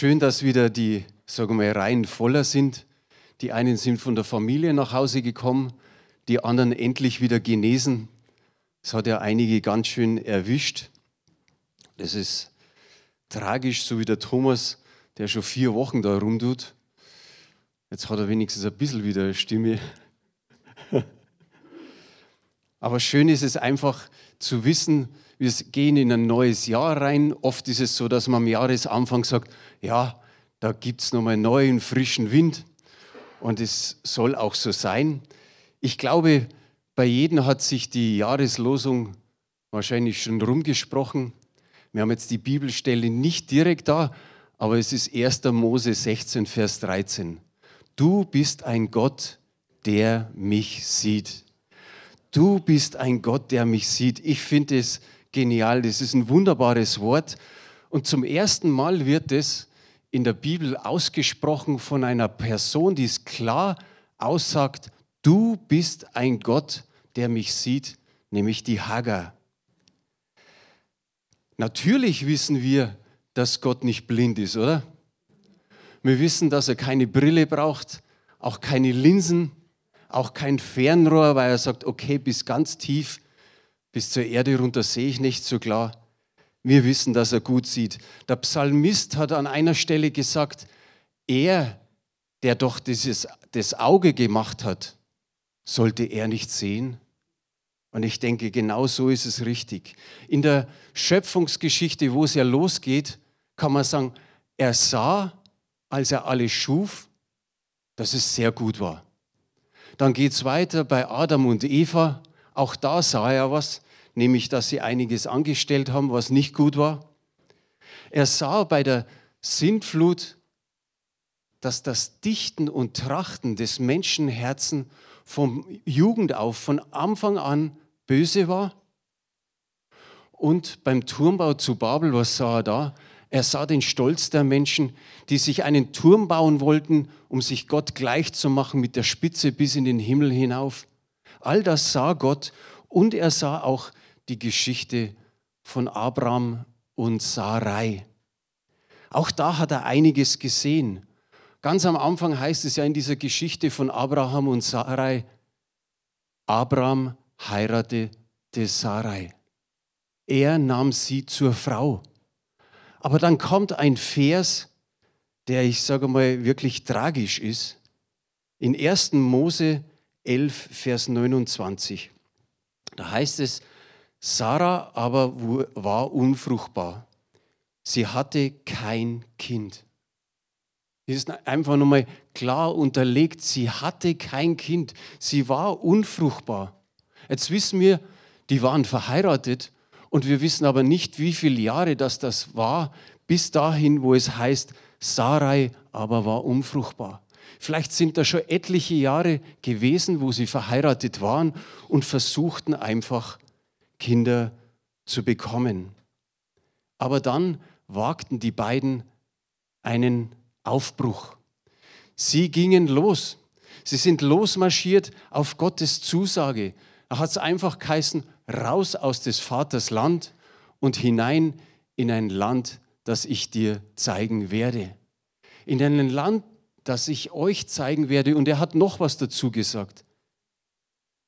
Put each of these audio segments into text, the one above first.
Schön, dass wieder die sagen wir, Reihen voller sind. Die einen sind von der Familie nach Hause gekommen, die anderen endlich wieder genesen. Es hat ja einige ganz schön erwischt. Das ist tragisch, so wie der Thomas, der schon vier Wochen da rumtut. Jetzt hat er wenigstens ein bisschen wieder Stimme. Aber schön ist es einfach zu wissen, wir gehen in ein neues Jahr rein. Oft ist es so, dass man am Jahresanfang sagt, ja, da gibt es nochmal neuen, frischen Wind. Und es soll auch so sein. Ich glaube, bei jedem hat sich die Jahreslosung wahrscheinlich schon rumgesprochen. Wir haben jetzt die Bibelstelle nicht direkt da, aber es ist 1. Mose 16, Vers 13. Du bist ein Gott, der mich sieht. Du bist ein Gott, der mich sieht. Ich finde es genial. Das ist ein wunderbares Wort. Und zum ersten Mal wird es in der Bibel ausgesprochen von einer Person, die es klar aussagt, du bist ein Gott, der mich sieht, nämlich die Hagar. Natürlich wissen wir, dass Gott nicht blind ist, oder? Wir wissen, dass er keine Brille braucht, auch keine Linsen, auch kein Fernrohr, weil er sagt, okay, bis ganz tief, bis zur Erde runter sehe ich nicht so klar. Wir wissen, dass er gut sieht. Der Psalmist hat an einer Stelle gesagt, er, der doch dieses, das Auge gemacht hat, sollte er nicht sehen? Und ich denke, genau so ist es richtig. In der Schöpfungsgeschichte, wo es ja losgeht, kann man sagen, er sah, als er alles schuf, dass es sehr gut war. Dann geht es weiter bei Adam und Eva. Auch da sah er was nämlich dass sie einiges angestellt haben, was nicht gut war. Er sah bei der Sintflut, dass das Dichten und Trachten des Menschenherzen vom Jugend auf, von Anfang an böse war. Und beim Turmbau zu Babel, was sah er da? Er sah den Stolz der Menschen, die sich einen Turm bauen wollten, um sich Gott gleich zu machen mit der Spitze bis in den Himmel hinauf. All das sah Gott und er sah auch die Geschichte von Abraham und Sarai. Auch da hat er einiges gesehen. Ganz am Anfang heißt es ja in dieser Geschichte von Abraham und Sarai, Abraham heiratete Sarai. Er nahm sie zur Frau. Aber dann kommt ein Vers, der, ich sage mal, wirklich tragisch ist. In 1. Mose 11, Vers 29. Da heißt es, Sarah aber war unfruchtbar. Sie hatte kein Kind. Das ist einfach nochmal klar unterlegt. Sie hatte kein Kind. Sie war unfruchtbar. Jetzt wissen wir, die waren verheiratet und wir wissen aber nicht, wie viele Jahre das das war, bis dahin, wo es heißt, Sarai aber war unfruchtbar. Vielleicht sind da schon etliche Jahre gewesen, wo sie verheiratet waren und versuchten einfach Kinder zu bekommen. Aber dann wagten die beiden einen Aufbruch. Sie gingen los. Sie sind losmarschiert auf Gottes Zusage. Da hat es einfach geheißen, raus aus des Vaters Land und hinein in ein Land, das ich dir zeigen werde. In ein Land, das ich euch zeigen werde. Und er hat noch was dazu gesagt.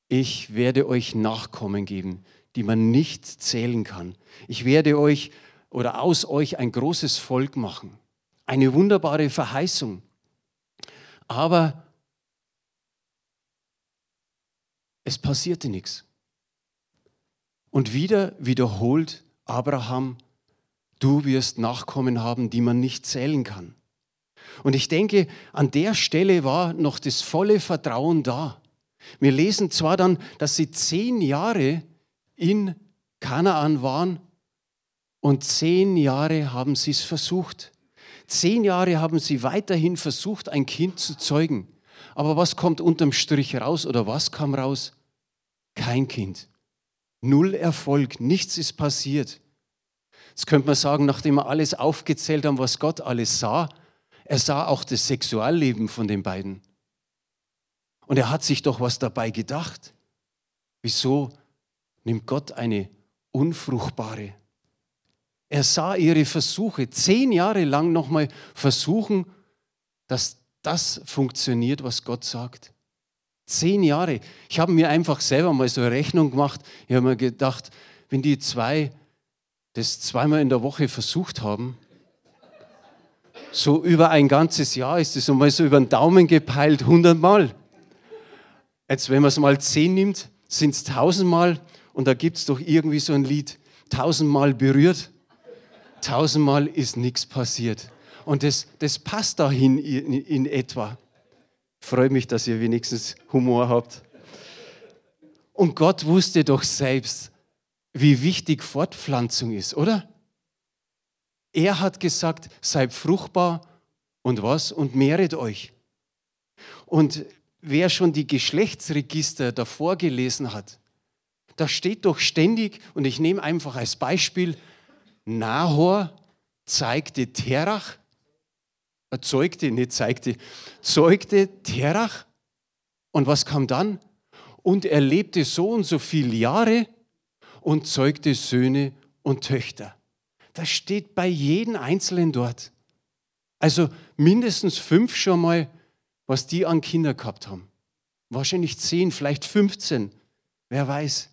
Ich werde euch Nachkommen geben, die man nicht zählen kann. Ich werde euch oder aus euch ein großes Volk machen. Eine wunderbare Verheißung. Aber es passierte nichts. Und wieder wiederholt Abraham, du wirst Nachkommen haben, die man nicht zählen kann. Und ich denke, an der Stelle war noch das volle Vertrauen da. Wir lesen zwar dann, dass sie zehn Jahre in Kanaan waren und zehn Jahre haben sie es versucht. Zehn Jahre haben sie weiterhin versucht, ein Kind zu zeugen. Aber was kommt unterm Strich raus oder was kam raus? Kein Kind. Null Erfolg, nichts ist passiert. Jetzt könnte man sagen, nachdem wir alles aufgezählt haben, was Gott alles sah, er sah auch das Sexualleben von den beiden. Und er hat sich doch was dabei gedacht. Wieso nimmt Gott eine unfruchtbare. Er sah ihre Versuche, zehn Jahre lang nochmal versuchen, dass das funktioniert, was Gott sagt. Zehn Jahre. Ich habe mir einfach selber mal so eine Rechnung gemacht. Ich habe mir gedacht, wenn die zwei das zweimal in der Woche versucht haben, so über ein ganzes Jahr ist es mal so über den Daumen gepeilt, 100 Mal. Jetzt, wenn man es mal zehn nimmt, sind es tausendmal und da gibt es doch irgendwie so ein Lied, tausendmal berührt, tausendmal ist nichts passiert. Und das, das passt dahin in, in etwa. Freut mich, dass ihr wenigstens Humor habt. Und Gott wusste doch selbst, wie wichtig Fortpflanzung ist, oder? Er hat gesagt, seid fruchtbar und was? Und mehret euch. Und wer schon die Geschlechtsregister davor gelesen hat, da steht doch ständig, und ich nehme einfach als Beispiel, Nahor zeigte Terach, erzeugte, äh, nicht zeigte, zeugte Terach. Und was kam dann? Und er lebte so und so viele Jahre und zeugte Söhne und Töchter. Das steht bei jedem Einzelnen dort. Also mindestens fünf schon mal, was die an Kinder gehabt haben. Wahrscheinlich zehn, vielleicht 15. Wer weiß.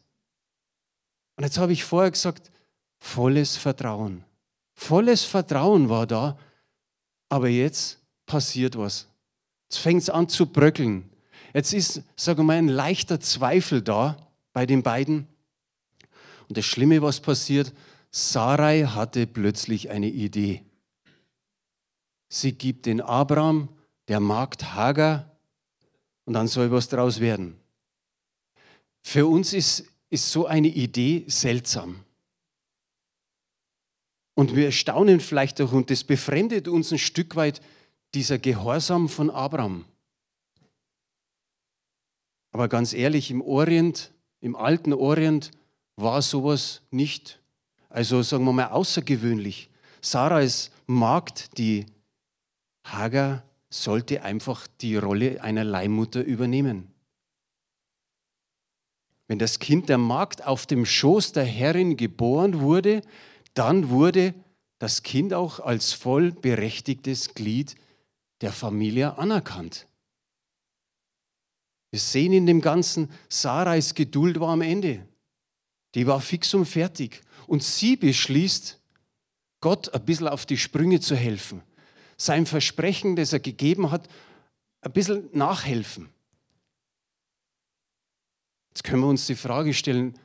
Und jetzt habe ich vorher gesagt, volles Vertrauen. Volles Vertrauen war da, aber jetzt passiert was. Jetzt fängt es an zu bröckeln. Jetzt ist, sagen wir mal, ein leichter Zweifel da bei den beiden. Und das Schlimme, was passiert, Sarai hatte plötzlich eine Idee. Sie gibt den Abraham der Magd Hagar und dann soll was daraus werden. Für uns ist, ist so eine Idee seltsam. Und wir staunen vielleicht auch, und das befremdet uns ein Stück weit, dieser Gehorsam von Abraham. Aber ganz ehrlich, im Orient, im alten Orient, war sowas nicht, also sagen wir mal, außergewöhnlich. Sarais Magd, die Hagar, sollte einfach die Rolle einer Leihmutter übernehmen. Wenn das Kind der Magd auf dem Schoß der Herrin geboren wurde, dann wurde das Kind auch als vollberechtigtes Glied der Familie anerkannt. Wir sehen in dem Ganzen, Sarais Geduld war am Ende. Die war fix und fertig. Und sie beschließt, Gott ein bisschen auf die Sprünge zu helfen. Sein Versprechen, das er gegeben hat, ein bisschen nachhelfen. Jetzt können wir uns die Frage stellen,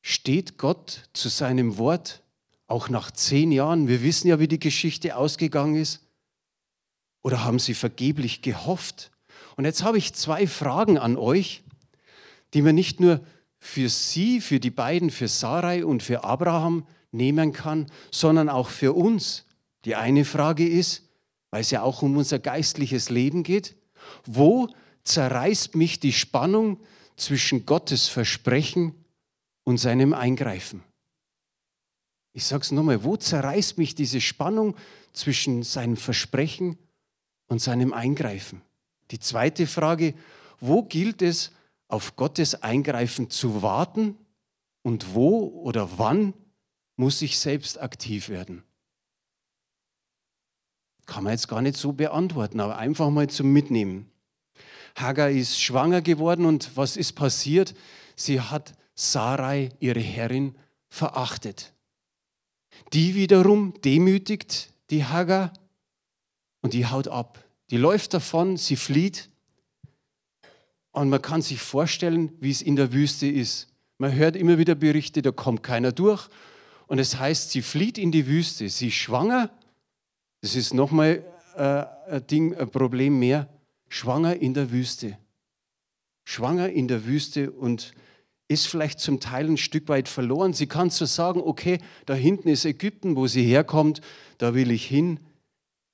steht Gott zu seinem Wort auch nach zehn Jahren, wir wissen ja, wie die Geschichte ausgegangen ist, oder haben sie vergeblich gehofft? Und jetzt habe ich zwei Fragen an euch, die man nicht nur für sie, für die beiden, für Sarai und für Abraham nehmen kann, sondern auch für uns. Die eine Frage ist, weil es ja auch um unser geistliches Leben geht, wo zerreißt mich die Spannung zwischen Gottes Versprechen und seinem Eingreifen? Ich sage es nochmal, wo zerreißt mich diese Spannung zwischen seinem Versprechen und seinem Eingreifen? Die zweite Frage, wo gilt es, auf Gottes Eingreifen zu warten und wo oder wann muss ich selbst aktiv werden? Kann man jetzt gar nicht so beantworten, aber einfach mal zum Mitnehmen. Hagar ist schwanger geworden und was ist passiert? Sie hat Sarai, ihre Herrin, verachtet. Die wiederum demütigt die Hagar und die haut ab. Die läuft davon, sie flieht. Und man kann sich vorstellen, wie es in der Wüste ist. Man hört immer wieder Berichte, da kommt keiner durch. Und es heißt, sie flieht in die Wüste. Sie ist schwanger. Das ist nochmal äh, ein Ding, ein Problem mehr. Schwanger in der Wüste. Schwanger in der Wüste und ist vielleicht zum Teil ein Stück weit verloren. Sie kann so sagen, okay, da hinten ist Ägypten, wo sie herkommt, da will ich hin.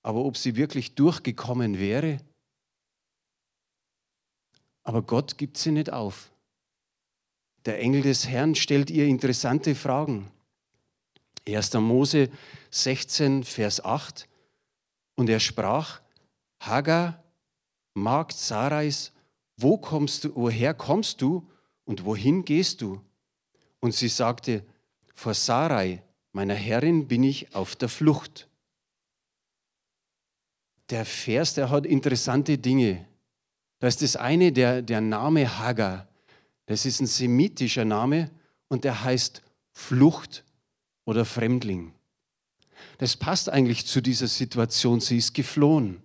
Aber ob sie wirklich durchgekommen wäre? Aber Gott gibt sie nicht auf. Der Engel des Herrn stellt ihr interessante Fragen. 1. Mose 16, Vers 8. Und er sprach, Hagar, Magd Sarais, wo kommst du, woher kommst du und wohin gehst du? Und sie sagte, vor Sarai, meiner Herrin bin ich auf der Flucht. Der Vers, der hat interessante Dinge. Da ist das eine, der, der Name Hagar. Das ist ein semitischer Name und der heißt Flucht oder Fremdling. Das passt eigentlich zu dieser Situation. Sie ist geflohen,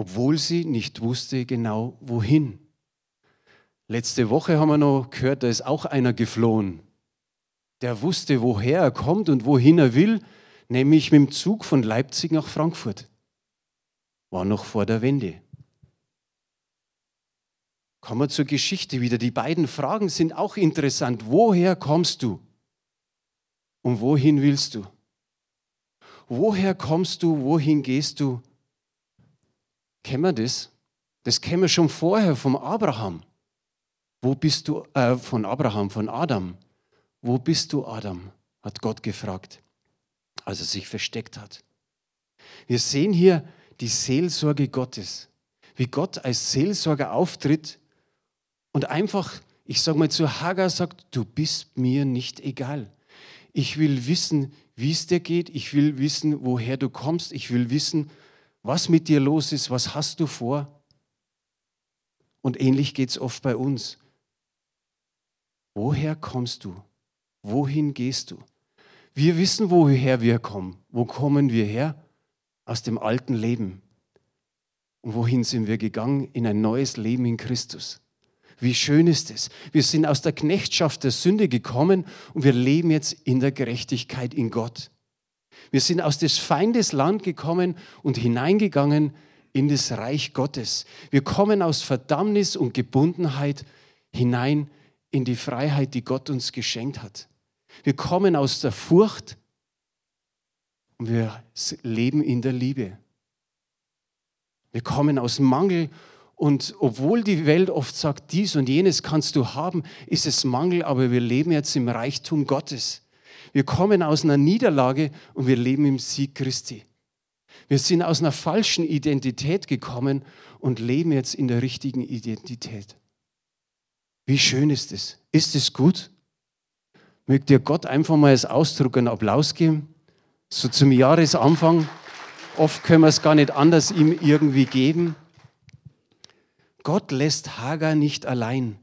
obwohl sie nicht wusste genau wohin. Letzte Woche haben wir noch gehört, da ist auch einer geflohen. Der wusste, woher er kommt und wohin er will, nämlich mit dem Zug von Leipzig nach Frankfurt. War noch vor der Wende. Kommen wir zur Geschichte wieder. Die beiden Fragen sind auch interessant. Woher kommst du? Und wohin willst du? Woher kommst du? Wohin gehst du? Kennen wir das? Das kennen wir schon vorher vom Abraham. Wo bist du, äh, von Abraham, von Adam? Wo bist du, Adam? hat Gott gefragt, als er sich versteckt hat. Wir sehen hier die Seelsorge Gottes, wie Gott als Seelsorger auftritt und einfach, ich sage mal zu Hagar sagt, du bist mir nicht egal. Ich will wissen, wie es dir geht. Ich will wissen, woher du kommst. Ich will wissen, was mit dir los ist. Was hast du vor? Und ähnlich geht es oft bei uns. Woher kommst du? Wohin gehst du? Wir wissen, woher wir kommen. Wo kommen wir her? Aus dem alten Leben. Und wohin sind wir gegangen? In ein neues Leben in Christus. Wie schön ist es. Wir sind aus der Knechtschaft der Sünde gekommen und wir leben jetzt in der Gerechtigkeit in Gott. Wir sind aus des Feindes Land gekommen und hineingegangen in das Reich Gottes. Wir kommen aus Verdammnis und Gebundenheit hinein in die Freiheit, die Gott uns geschenkt hat. Wir kommen aus der Furcht und wir leben in der Liebe. Wir kommen aus Mangel und obwohl die Welt oft sagt, dies und jenes kannst du haben, ist es Mangel, aber wir leben jetzt im Reichtum Gottes. Wir kommen aus einer Niederlage und wir leben im Sieg Christi. Wir sind aus einer falschen Identität gekommen und leben jetzt in der richtigen Identität. Wie schön ist es? Ist es gut? Mögt ihr Gott einfach mal als Ausdruck einen Applaus geben? So zum Jahresanfang. Oft können wir es gar nicht anders ihm irgendwie geben. Gott lässt Hagar nicht allein.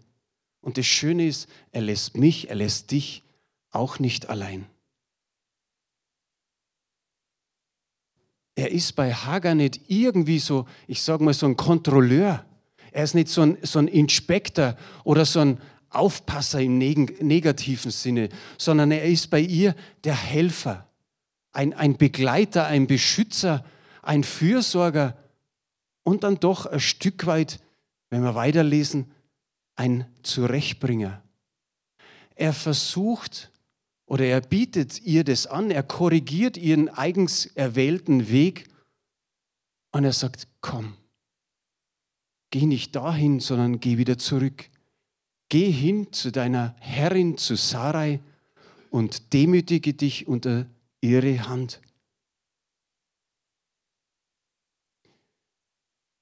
Und das Schöne ist, er lässt mich, er lässt dich auch nicht allein. Er ist bei Hagar nicht irgendwie so, ich sage mal, so ein Kontrolleur. Er ist nicht so ein, so ein Inspektor oder so ein Aufpasser im negativen Sinne, sondern er ist bei ihr der Helfer, ein, ein Begleiter, ein Beschützer, ein Fürsorger und dann doch ein Stück weit wenn wir weiterlesen, ein Zurechtbringer. Er versucht oder er bietet ihr das an, er korrigiert ihren eigens erwählten Weg und er sagt, komm, geh nicht dahin, sondern geh wieder zurück. Geh hin zu deiner Herrin, zu Sarai und demütige dich unter ihre Hand.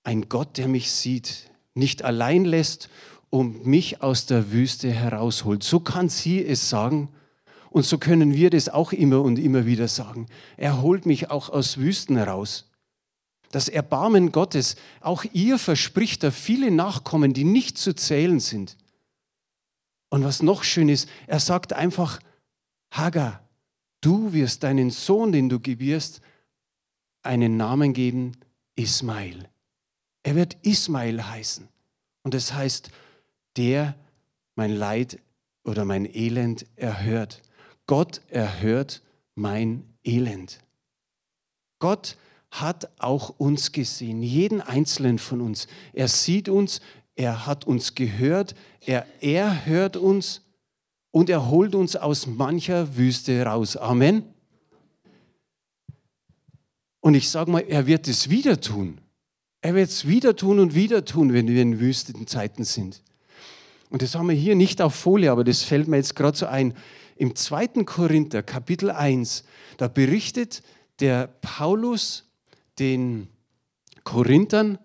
Ein Gott, der mich sieht, nicht allein lässt und mich aus der Wüste herausholt. So kann sie es sagen und so können wir das auch immer und immer wieder sagen. Er holt mich auch aus Wüsten heraus. Das Erbarmen Gottes, auch ihr verspricht er viele Nachkommen, die nicht zu zählen sind. Und was noch schön ist, er sagt einfach, Hagar, du wirst deinen Sohn, den du gebierst, einen Namen geben, Ismail. Er wird Ismail heißen. Und das heißt, der mein Leid oder mein Elend erhört. Gott erhört mein Elend. Gott hat auch uns gesehen, jeden einzelnen von uns. Er sieht uns, er hat uns gehört, er, er hört uns und er holt uns aus mancher Wüste raus. Amen. Und ich sage mal, er wird es wieder tun. Er wird es wieder tun und wieder tun, wenn wir in Wüstenzeiten sind. Und das haben wir hier nicht auf Folie, aber das fällt mir jetzt gerade so ein. Im 2. Korinther, Kapitel 1, da berichtet der Paulus den Korinthern,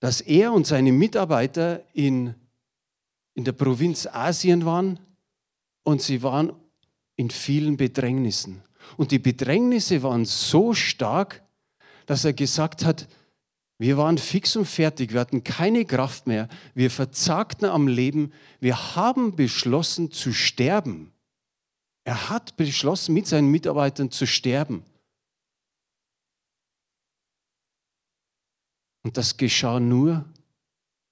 dass er und seine Mitarbeiter in, in der Provinz Asien waren und sie waren in vielen Bedrängnissen. Und die Bedrängnisse waren so stark, dass er gesagt hat, wir waren fix und fertig, wir hatten keine Kraft mehr, wir verzagten am Leben, wir haben beschlossen zu sterben. Er hat beschlossen, mit seinen Mitarbeitern zu sterben. Und das geschah nur,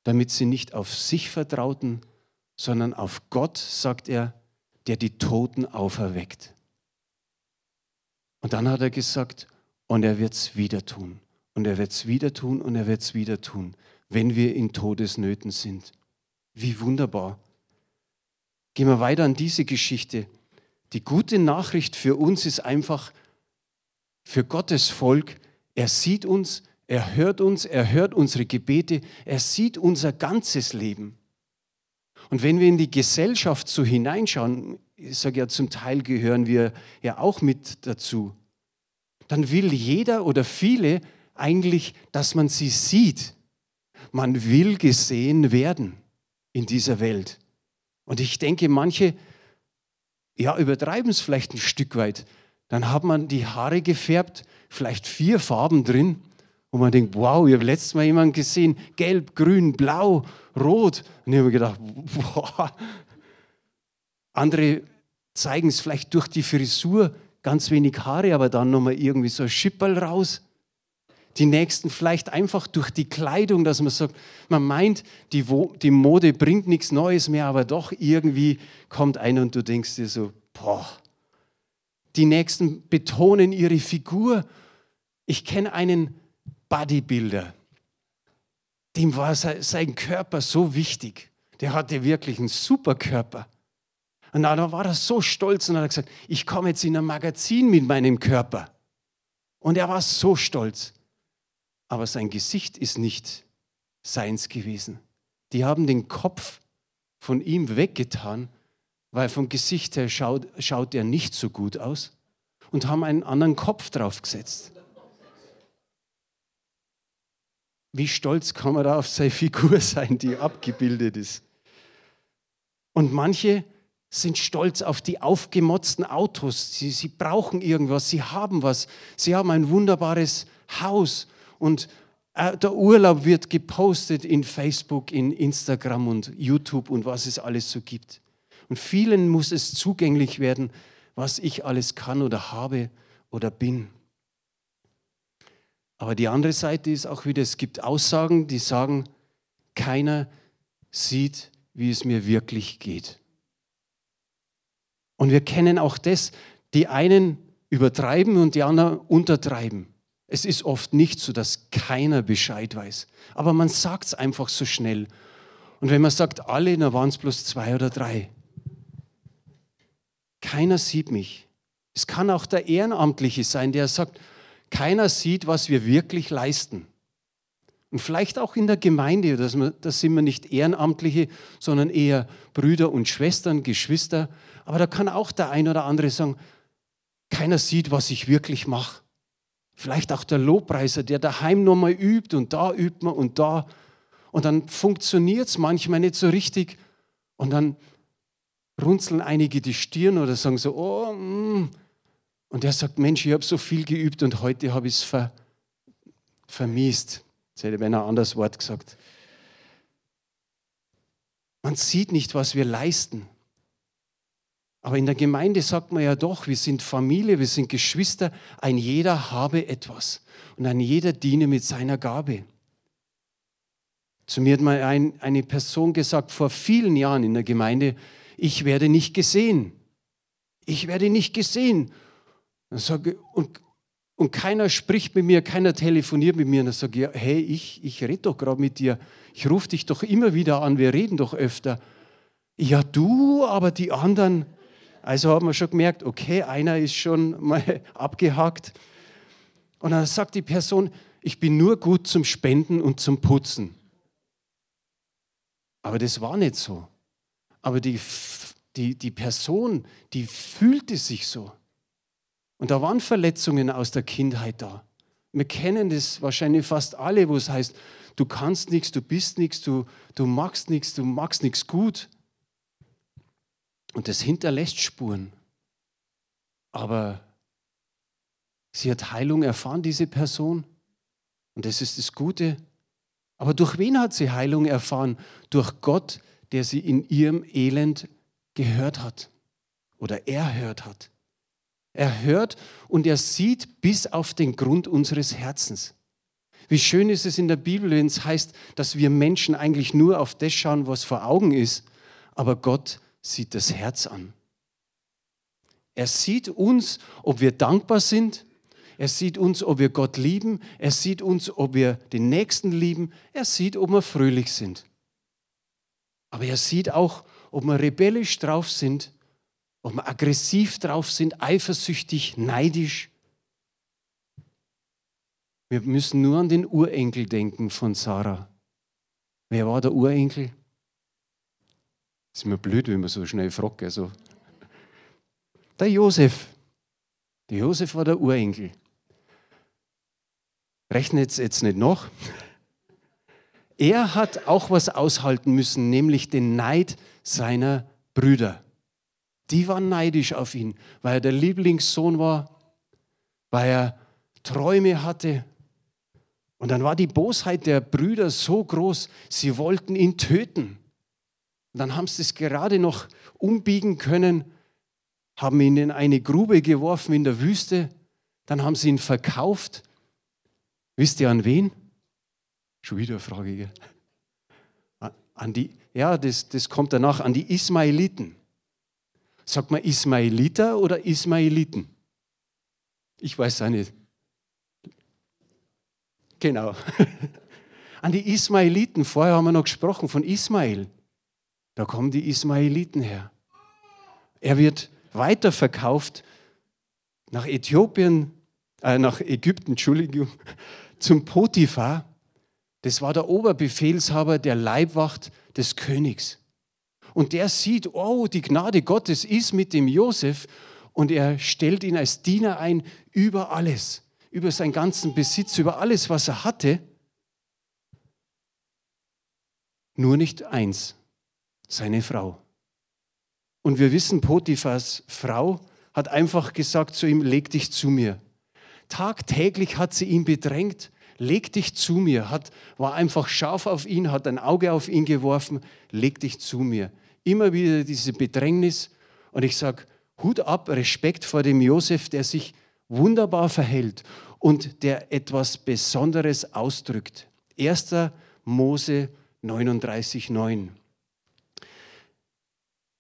damit sie nicht auf sich vertrauten, sondern auf Gott, sagt er, der die Toten auferweckt. Und dann hat er gesagt, und er wird es wieder tun. Und er wird es wieder tun und er wird es wieder tun, wenn wir in Todesnöten sind. Wie wunderbar. Gehen wir weiter an diese Geschichte. Die gute Nachricht für uns ist einfach, für Gottes Volk, er sieht uns, er hört uns, er hört unsere Gebete, er sieht unser ganzes Leben. Und wenn wir in die Gesellschaft so hineinschauen, ich sage ja zum Teil gehören wir ja auch mit dazu, dann will jeder oder viele eigentlich, dass man sie sieht. Man will gesehen werden in dieser Welt. Und ich denke, manche ja, übertreiben es vielleicht ein Stück weit. Dann hat man die Haare gefärbt, vielleicht vier Farben drin, wo man denkt, wow, ich habe letztes Mal jemanden gesehen, gelb, grün, blau, rot. Und ich habe mir gedacht, boah. Andere zeigen es vielleicht durch die Frisur, ganz wenig Haare, aber dann nochmal irgendwie so ein Schipperl raus. Die nächsten vielleicht einfach durch die Kleidung, dass man sagt, man meint, die, die Mode bringt nichts Neues mehr, aber doch irgendwie kommt einer und du denkst dir so, boah. Die nächsten betonen ihre Figur. Ich kenne einen Bodybuilder, dem war sein Körper so wichtig. Der hatte wirklich einen super Körper. Und dann war er so stolz und hat gesagt, ich komme jetzt in ein Magazin mit meinem Körper. Und er war so stolz. Aber sein Gesicht ist nicht seins gewesen. Die haben den Kopf von ihm weggetan, weil vom Gesicht her schaut, schaut er nicht so gut aus und haben einen anderen Kopf draufgesetzt. Wie stolz kann man da auf seine Figur sein, die abgebildet ist? Und manche sind stolz auf die aufgemotzten Autos. Sie, sie brauchen irgendwas, sie haben was. Sie haben ein wunderbares Haus und äh, der Urlaub wird gepostet in Facebook, in Instagram und YouTube und was es alles so gibt. Und vielen muss es zugänglich werden, was ich alles kann oder habe oder bin. Aber die andere Seite ist auch wieder, es gibt Aussagen, die sagen, keiner sieht, wie es mir wirklich geht. Und wir kennen auch das, die einen übertreiben und die anderen untertreiben. Es ist oft nicht so, dass keiner Bescheid weiß. Aber man sagt es einfach so schnell. Und wenn man sagt, alle, dann waren es bloß zwei oder drei. Keiner sieht mich. Es kann auch der Ehrenamtliche sein, der sagt, keiner sieht, was wir wirklich leisten. Und vielleicht auch in der Gemeinde, da sind wir nicht Ehrenamtliche, sondern eher Brüder und Schwestern, Geschwister. Aber da kann auch der ein oder andere sagen, keiner sieht, was ich wirklich mache. Vielleicht auch der Lobpreiser, der daheim nochmal übt und da übt man und da. Und dann funktioniert es manchmal nicht so richtig. Und dann runzeln einige die Stirn oder sagen so, oh, mm. und er sagt, Mensch, ich habe so viel geübt und heute habe ich es ver, vermiest. Jetzt hätte ich ein anderes Wort gesagt. Man sieht nicht, was wir leisten. Aber in der Gemeinde sagt man ja doch, wir sind Familie, wir sind Geschwister, ein jeder habe etwas und ein jeder diene mit seiner Gabe. Zu mir hat mal ein, eine Person gesagt, vor vielen Jahren in der Gemeinde, ich werde nicht gesehen. Ich werde nicht gesehen. Und, und, und keiner spricht mit mir, keiner telefoniert mit mir. Und dann sage ich, hey, ich, ich rede doch gerade mit dir. Ich rufe dich doch immer wieder an, wir reden doch öfter. Ja, du, aber die anderen, also haben wir schon gemerkt, okay, einer ist schon mal abgehakt. Und dann sagt die Person, ich bin nur gut zum Spenden und zum Putzen. Aber das war nicht so. Aber die, die, die Person, die fühlte sich so. Und da waren Verletzungen aus der Kindheit da. Wir kennen das wahrscheinlich fast alle, wo es heißt, du kannst nichts, du bist nichts, du, du magst nichts, du magst nichts gut. Und das hinterlässt Spuren. Aber sie hat Heilung erfahren, diese Person. Und das ist das Gute. Aber durch wen hat sie Heilung erfahren? Durch Gott, der sie in ihrem Elend gehört hat oder erhört hat. Er hört und er sieht bis auf den Grund unseres Herzens. Wie schön ist es in der Bibel, wenn es heißt, dass wir Menschen eigentlich nur auf das schauen, was vor Augen ist, aber Gott sieht das Herz an. Er sieht uns, ob wir dankbar sind, er sieht uns, ob wir Gott lieben, er sieht uns, ob wir den Nächsten lieben, er sieht, ob wir fröhlich sind. Aber er sieht auch, ob wir rebellisch drauf sind, ob wir aggressiv drauf sind, eifersüchtig, neidisch. Wir müssen nur an den Urenkel denken von Sarah. Wer war der Urenkel? Ist mir blöd, wenn man so schnell fragt. Also. Der Josef. Der Josef war der Urenkel. Rechnet es jetzt nicht noch. Er hat auch was aushalten müssen, nämlich den Neid seiner Brüder. Die waren neidisch auf ihn, weil er der Lieblingssohn war, weil er Träume hatte. Und dann war die Bosheit der Brüder so groß, sie wollten ihn töten. Und dann haben sie es gerade noch umbiegen können, haben ihn in eine Grube geworfen in der Wüste, dann haben sie ihn verkauft. Wisst ihr an wen? Schon wieder eine Frage. An die, ja, das, das kommt danach, an die Ismaeliten. Sagt man Ismaeliter oder Ismaeliten? Ich weiß auch nicht. Genau. An die Ismaeliten. Vorher haben wir noch gesprochen von Ismael. Da kommen die Ismaeliten her. Er wird weiterverkauft nach Äthiopien, äh, nach Ägypten, Entschuldigung, zum Potiphar. Das war der Oberbefehlshaber der Leibwacht des Königs. Und der sieht, oh, die Gnade Gottes ist mit dem Josef und er stellt ihn als Diener ein über alles, über seinen ganzen Besitz, über alles, was er hatte. Nur nicht eins, seine Frau. Und wir wissen, Potiphas Frau hat einfach gesagt zu ihm, leg dich zu mir. Tagtäglich hat sie ihn bedrängt, leg dich zu mir, hat, war einfach scharf auf ihn, hat ein Auge auf ihn geworfen, leg dich zu mir immer wieder diese Bedrängnis. Und ich sage, Hut ab, Respekt vor dem Josef, der sich wunderbar verhält und der etwas Besonderes ausdrückt. 1. Mose 39,9.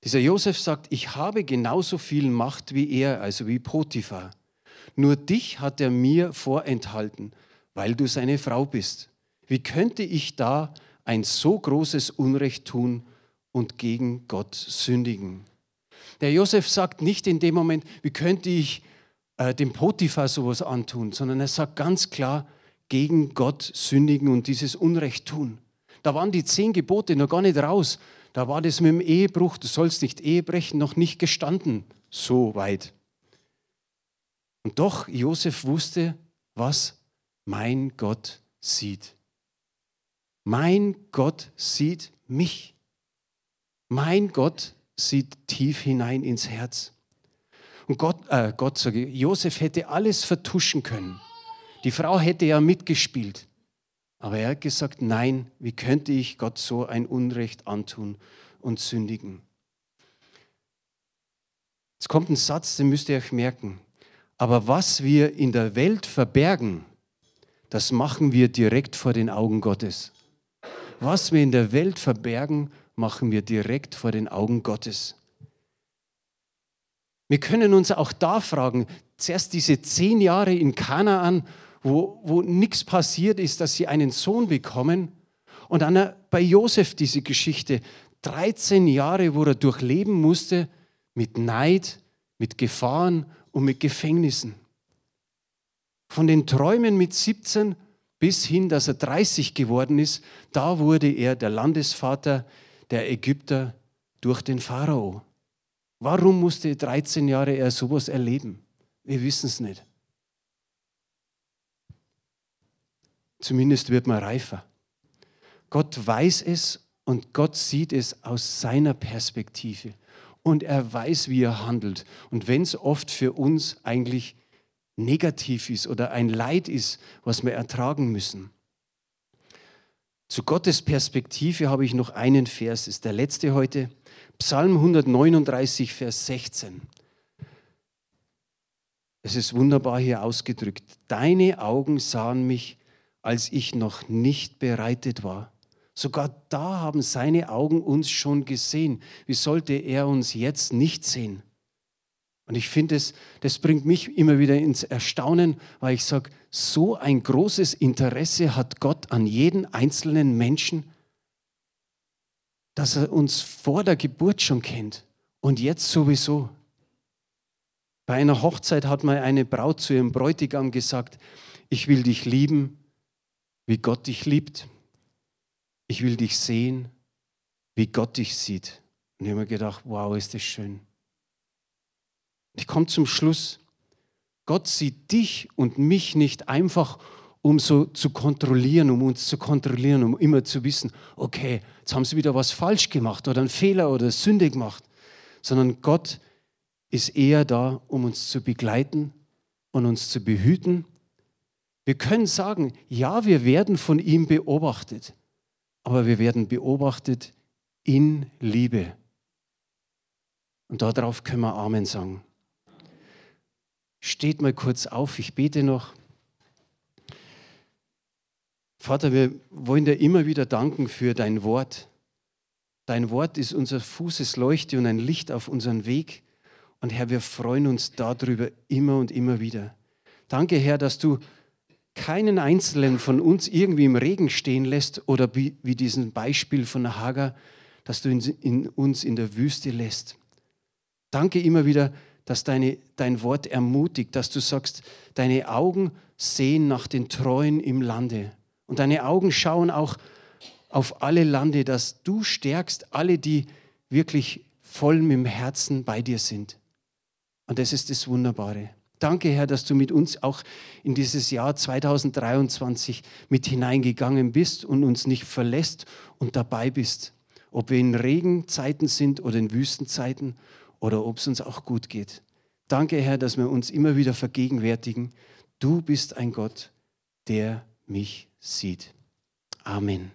Dieser Josef sagt, ich habe genauso viel Macht wie er, also wie Potiphar. Nur dich hat er mir vorenthalten, weil du seine Frau bist. Wie könnte ich da ein so großes Unrecht tun und gegen Gott sündigen. Der Josef sagt nicht in dem Moment, wie könnte ich äh, dem Potiphar sowas antun, sondern er sagt ganz klar, gegen Gott sündigen und dieses Unrecht tun. Da waren die zehn Gebote noch gar nicht raus. Da war das mit dem Ehebruch, du sollst nicht Ehe brechen, noch nicht gestanden. So weit. Und doch, Josef wusste, was mein Gott sieht. Mein Gott sieht mich. Mein Gott sieht tief hinein ins Herz. Und Gott, äh, Gott sage Josef hätte alles vertuschen können. Die Frau hätte ja mitgespielt. Aber er hat gesagt, nein, wie könnte ich Gott so ein Unrecht antun und sündigen? Jetzt kommt ein Satz, den müsst ihr euch merken. Aber was wir in der Welt verbergen, das machen wir direkt vor den Augen Gottes. Was wir in der Welt verbergen, machen wir direkt vor den Augen Gottes. Wir können uns auch da fragen, zuerst diese zehn Jahre in Kanaan, wo, wo nichts passiert ist, dass sie einen Sohn bekommen. Und dann bei Josef diese Geschichte, 13 Jahre, wo er durchleben musste mit Neid, mit Gefahren und mit Gefängnissen. Von den Träumen mit 17 bis hin, dass er 30 geworden ist, da wurde er der Landesvater der Ägypter durch den Pharao. Warum musste 13 Jahre er sowas erleben? Wir wissen es nicht. Zumindest wird man reifer. Gott weiß es und Gott sieht es aus seiner Perspektive. und er weiß, wie er handelt. Und wenn es oft für uns eigentlich negativ ist oder ein Leid ist, was wir ertragen müssen. Zu Gottes Perspektive habe ich noch einen Vers, ist der letzte heute, Psalm 139, Vers 16. Es ist wunderbar hier ausgedrückt. Deine Augen sahen mich, als ich noch nicht bereitet war. Sogar da haben seine Augen uns schon gesehen. Wie sollte er uns jetzt nicht sehen? Und ich finde, das, das bringt mich immer wieder ins Erstaunen, weil ich sage, so ein großes Interesse hat Gott an jeden einzelnen Menschen, dass er uns vor der Geburt schon kennt und jetzt sowieso. Bei einer Hochzeit hat mal eine Braut zu ihrem Bräutigam gesagt, ich will dich lieben, wie Gott dich liebt. Ich will dich sehen, wie Gott dich sieht. Und ich habe mir gedacht, wow, ist das schön. Ich komme zum Schluss. Gott sieht dich und mich nicht einfach, um so zu kontrollieren, um uns zu kontrollieren, um immer zu wissen, okay, jetzt haben sie wieder was falsch gemacht oder einen Fehler oder Sünde gemacht, sondern Gott ist eher da, um uns zu begleiten und uns zu behüten. Wir können sagen, ja, wir werden von ihm beobachtet, aber wir werden beobachtet in Liebe. Und darauf können wir Amen sagen. Steht mal kurz auf, ich bete noch. Vater, wir wollen dir immer wieder danken für dein Wort. Dein Wort ist unser Fußesleuchte und ein Licht auf unseren Weg. Und Herr, wir freuen uns darüber immer und immer wieder. Danke, Herr, dass du keinen Einzelnen von uns irgendwie im Regen stehen lässt oder wie, wie diesen Beispiel von Hagar, dass du in, in uns in der Wüste lässt. Danke immer wieder, dass deine, dein Wort ermutigt, dass du sagst, deine Augen sehen nach den Treuen im Lande. Und deine Augen schauen auch auf alle Lande, dass du stärkst alle, die wirklich voll mit dem Herzen bei dir sind. Und das ist das Wunderbare. Danke, Herr, dass du mit uns auch in dieses Jahr 2023 mit hineingegangen bist und uns nicht verlässt und dabei bist. Ob wir in Regenzeiten sind oder in Wüstenzeiten oder ob es uns auch gut geht. Danke, Herr, dass wir uns immer wieder vergegenwärtigen, du bist ein Gott, der mich sieht. Amen.